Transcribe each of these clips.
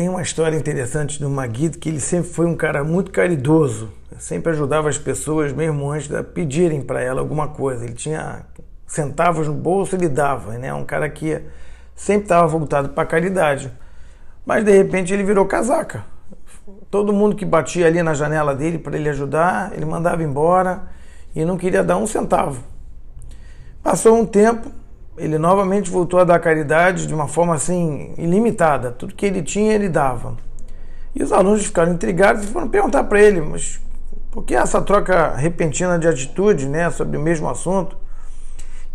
tem uma história interessante do Maguito que ele sempre foi um cara muito caridoso, sempre ajudava as pessoas mesmo antes de pedirem para ela alguma coisa. Ele tinha centavos no bolso, ele dava, né? Um cara que sempre estava voltado para a caridade. Mas de repente ele virou casaca. Todo mundo que batia ali na janela dele para ele ajudar, ele mandava embora e não queria dar um centavo. Passou um tempo, ele novamente voltou a dar caridade de uma forma assim ilimitada. Tudo que ele tinha, ele dava. E os alunos ficaram intrigados e foram perguntar para ele, mas por que essa troca repentina de atitude, né, sobre o mesmo assunto?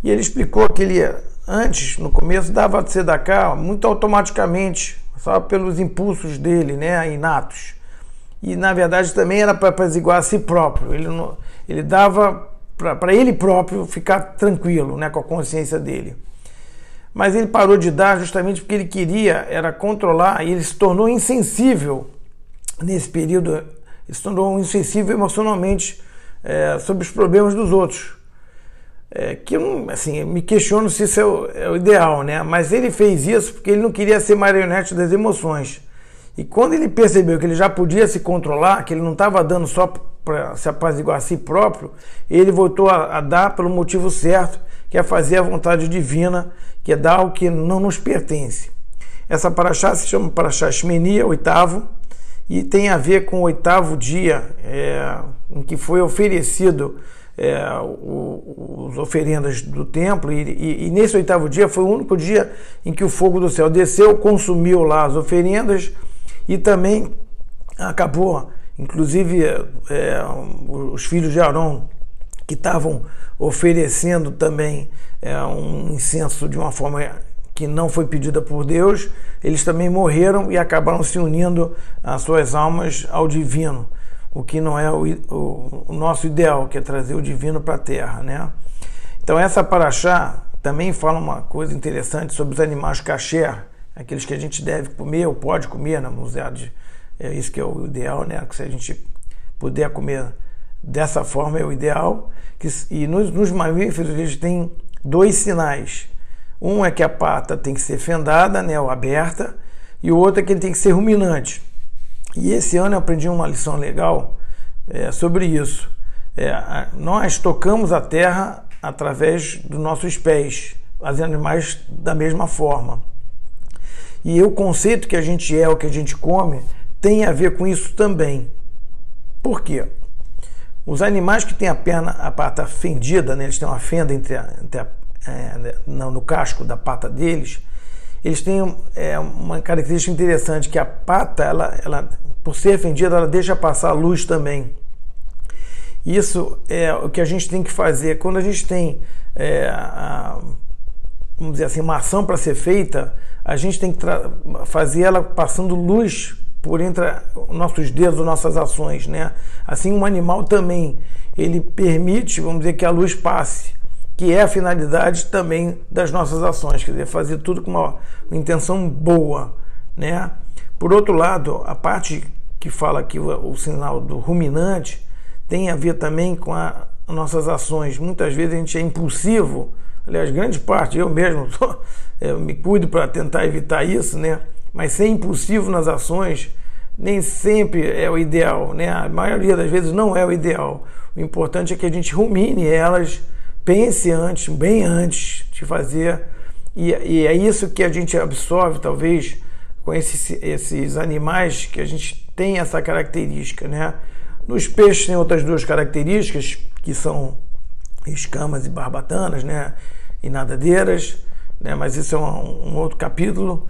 E ele explicou que ele antes, no começo, dava de cá muito automaticamente, só pelos impulsos dele, né, inatos. E na verdade também era para apaziguar a si próprio. Ele, ele dava para ele próprio ficar tranquilo né, com a consciência dele. Mas ele parou de dar justamente porque ele queria era controlar e ele se tornou insensível nesse período, ele se tornou insensível emocionalmente é, sobre os problemas dos outros. É, que eu assim, me questiono se isso é o, é o ideal, né? Mas ele fez isso porque ele não queria ser marionete das emoções. E quando ele percebeu que ele já podia se controlar, que ele não estava dando só para se apaziguar a si próprio, ele voltou a, a, dar pelo motivo certo, que é fazer a vontade divina, que é dar o que não nos pertence. Essa paraxá se chama paraxá Shmenia, oitavo, e tem a ver com o oitavo dia é, em que foi oferecido é, o, os oferendas do templo, e, e, e, nesse oitavo dia foi o único dia em que o fogo do céu desceu, consumiu lá as oferendas e também acabou, inclusive, é, os filhos de Arão que estavam oferecendo também é, um incenso de uma forma que não foi pedida por Deus, eles também morreram e acabaram se unindo as suas almas ao divino, o que não é o, o, o nosso ideal, que é trazer o divino para a terra, né? Então essa paraxá também fala uma coisa interessante sobre os animais kasher, aqueles que a gente deve comer ou pode comer na museade. É isso que é o ideal, né? Que se a gente puder comer dessa forma é o ideal. Que, e nos, nos mamíferos eles têm dois sinais. Um é que a pata tem que ser fendada, né, ou aberta, e o outro é que ele tem que ser ruminante. E esse ano eu aprendi uma lição legal é, sobre isso. É, nós tocamos a terra através dos nossos pés, os animais da mesma forma. E o conceito que a gente é, o que a gente come, tem a ver com isso também. Por quê? Os animais que têm a perna, a pata fendida, né, eles têm uma fenda entre, a, entre a, é, no, no casco da pata deles, eles têm é, uma característica interessante que a pata, ela, ela, por ser fendida, ela deixa passar a luz também. Isso é o que a gente tem que fazer quando a gente tem é, a, vamos dizer assim, uma ação para ser feita, a gente tem que fazer ela passando luz por entre nossos dedos, nossas ações, né? Assim, um animal também, ele permite, vamos dizer, que a luz passe, que é a finalidade também das nossas ações, quer dizer, fazer tudo com uma, uma intenção boa, né? Por outro lado, a parte que fala aqui o, o sinal do ruminante tem a ver também com as nossas ações. Muitas vezes a gente é impulsivo, aliás, grande parte, eu mesmo eu me cuido para tentar evitar isso, né? Mas ser impulsivo nas ações nem sempre é o ideal, né? A maioria das vezes não é o ideal. O importante é que a gente rumine elas, pense antes, bem antes de fazer, e, e é isso que a gente absorve, talvez, com esses, esses animais que a gente tem essa característica, né? Nos peixes tem outras duas características que são escamas e barbatanas, né? E nadadeiras, né? Mas isso é um, um outro capítulo.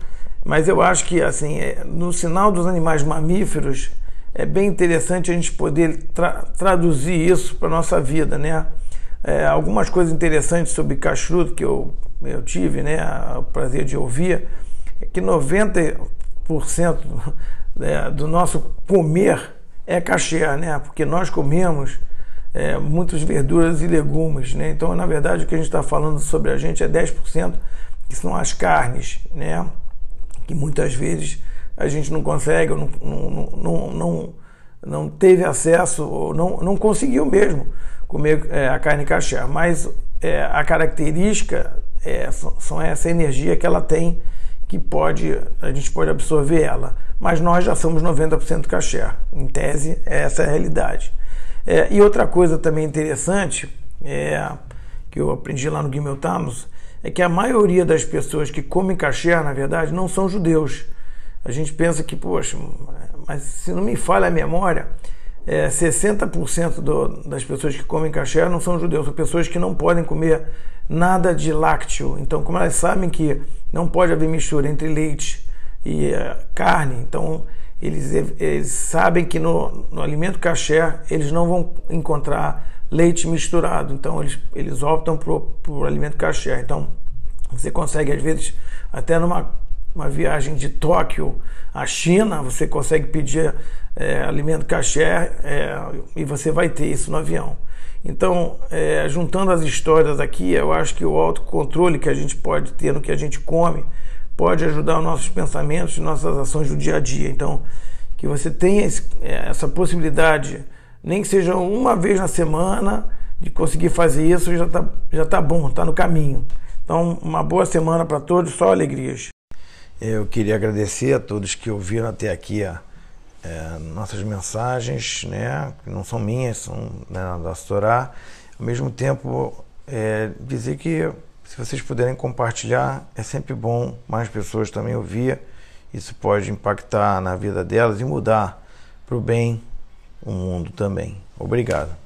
Mas eu acho que assim, é, no sinal dos animais mamíferos é bem interessante a gente poder tra traduzir isso para nossa vida, né? É, algumas coisas interessantes sobre cachuto que eu, eu tive, né, o prazer de ouvir, é que 90% né, do nosso comer é kasher, né? Porque nós comemos é, muitas verduras e legumes, né? Então, na verdade, o que a gente está falando sobre a gente é 10% que são as carnes, né? Que muitas vezes a gente não consegue, ou não, não, não, não, não teve acesso, ou não, não conseguiu mesmo comer é, a carne kasher. Mas é, a característica é, são essa energia que ela tem que pode a gente pode absorver ela, mas nós já somos 90% cachê. Em tese, essa é a realidade. É, e outra coisa também interessante é, que eu aprendi lá no Gimel Tamus é que a maioria das pessoas que comem kasher, na verdade, não são judeus. A gente pensa que, poxa, mas se não me falha a memória, é, 60% do, das pessoas que comem kasher não são judeus, são pessoas que não podem comer nada de lácteo. Então, como elas sabem que não pode haver mistura entre leite e uh, carne, então eles, eles sabem que no, no alimento kasher eles não vão encontrar leite misturado. Então, eles, eles optam por, por alimento kasher. Então, você consegue, às vezes, até numa uma viagem de Tóquio à China, você consegue pedir é, alimento kasher é, e você vai ter isso no avião. Então, é, juntando as histórias aqui, eu acho que o autocontrole que a gente pode ter no que a gente come pode ajudar os nossos pensamentos, nossas ações do dia a dia. Então, que você tenha esse, é, essa possibilidade, nem que seja uma vez na semana, de conseguir fazer isso, já está já tá bom, está no caminho. Então, uma boa semana para todos, só alegrias. Eu queria agradecer a todos que ouviram até aqui a, é, nossas mensagens, né, que não são minhas, são né, da Astorá. Ao mesmo tempo, é, dizer que se vocês puderem compartilhar, é sempre bom mais pessoas também ouvir. Isso pode impactar na vida delas e mudar para o bem o mundo também. Obrigado.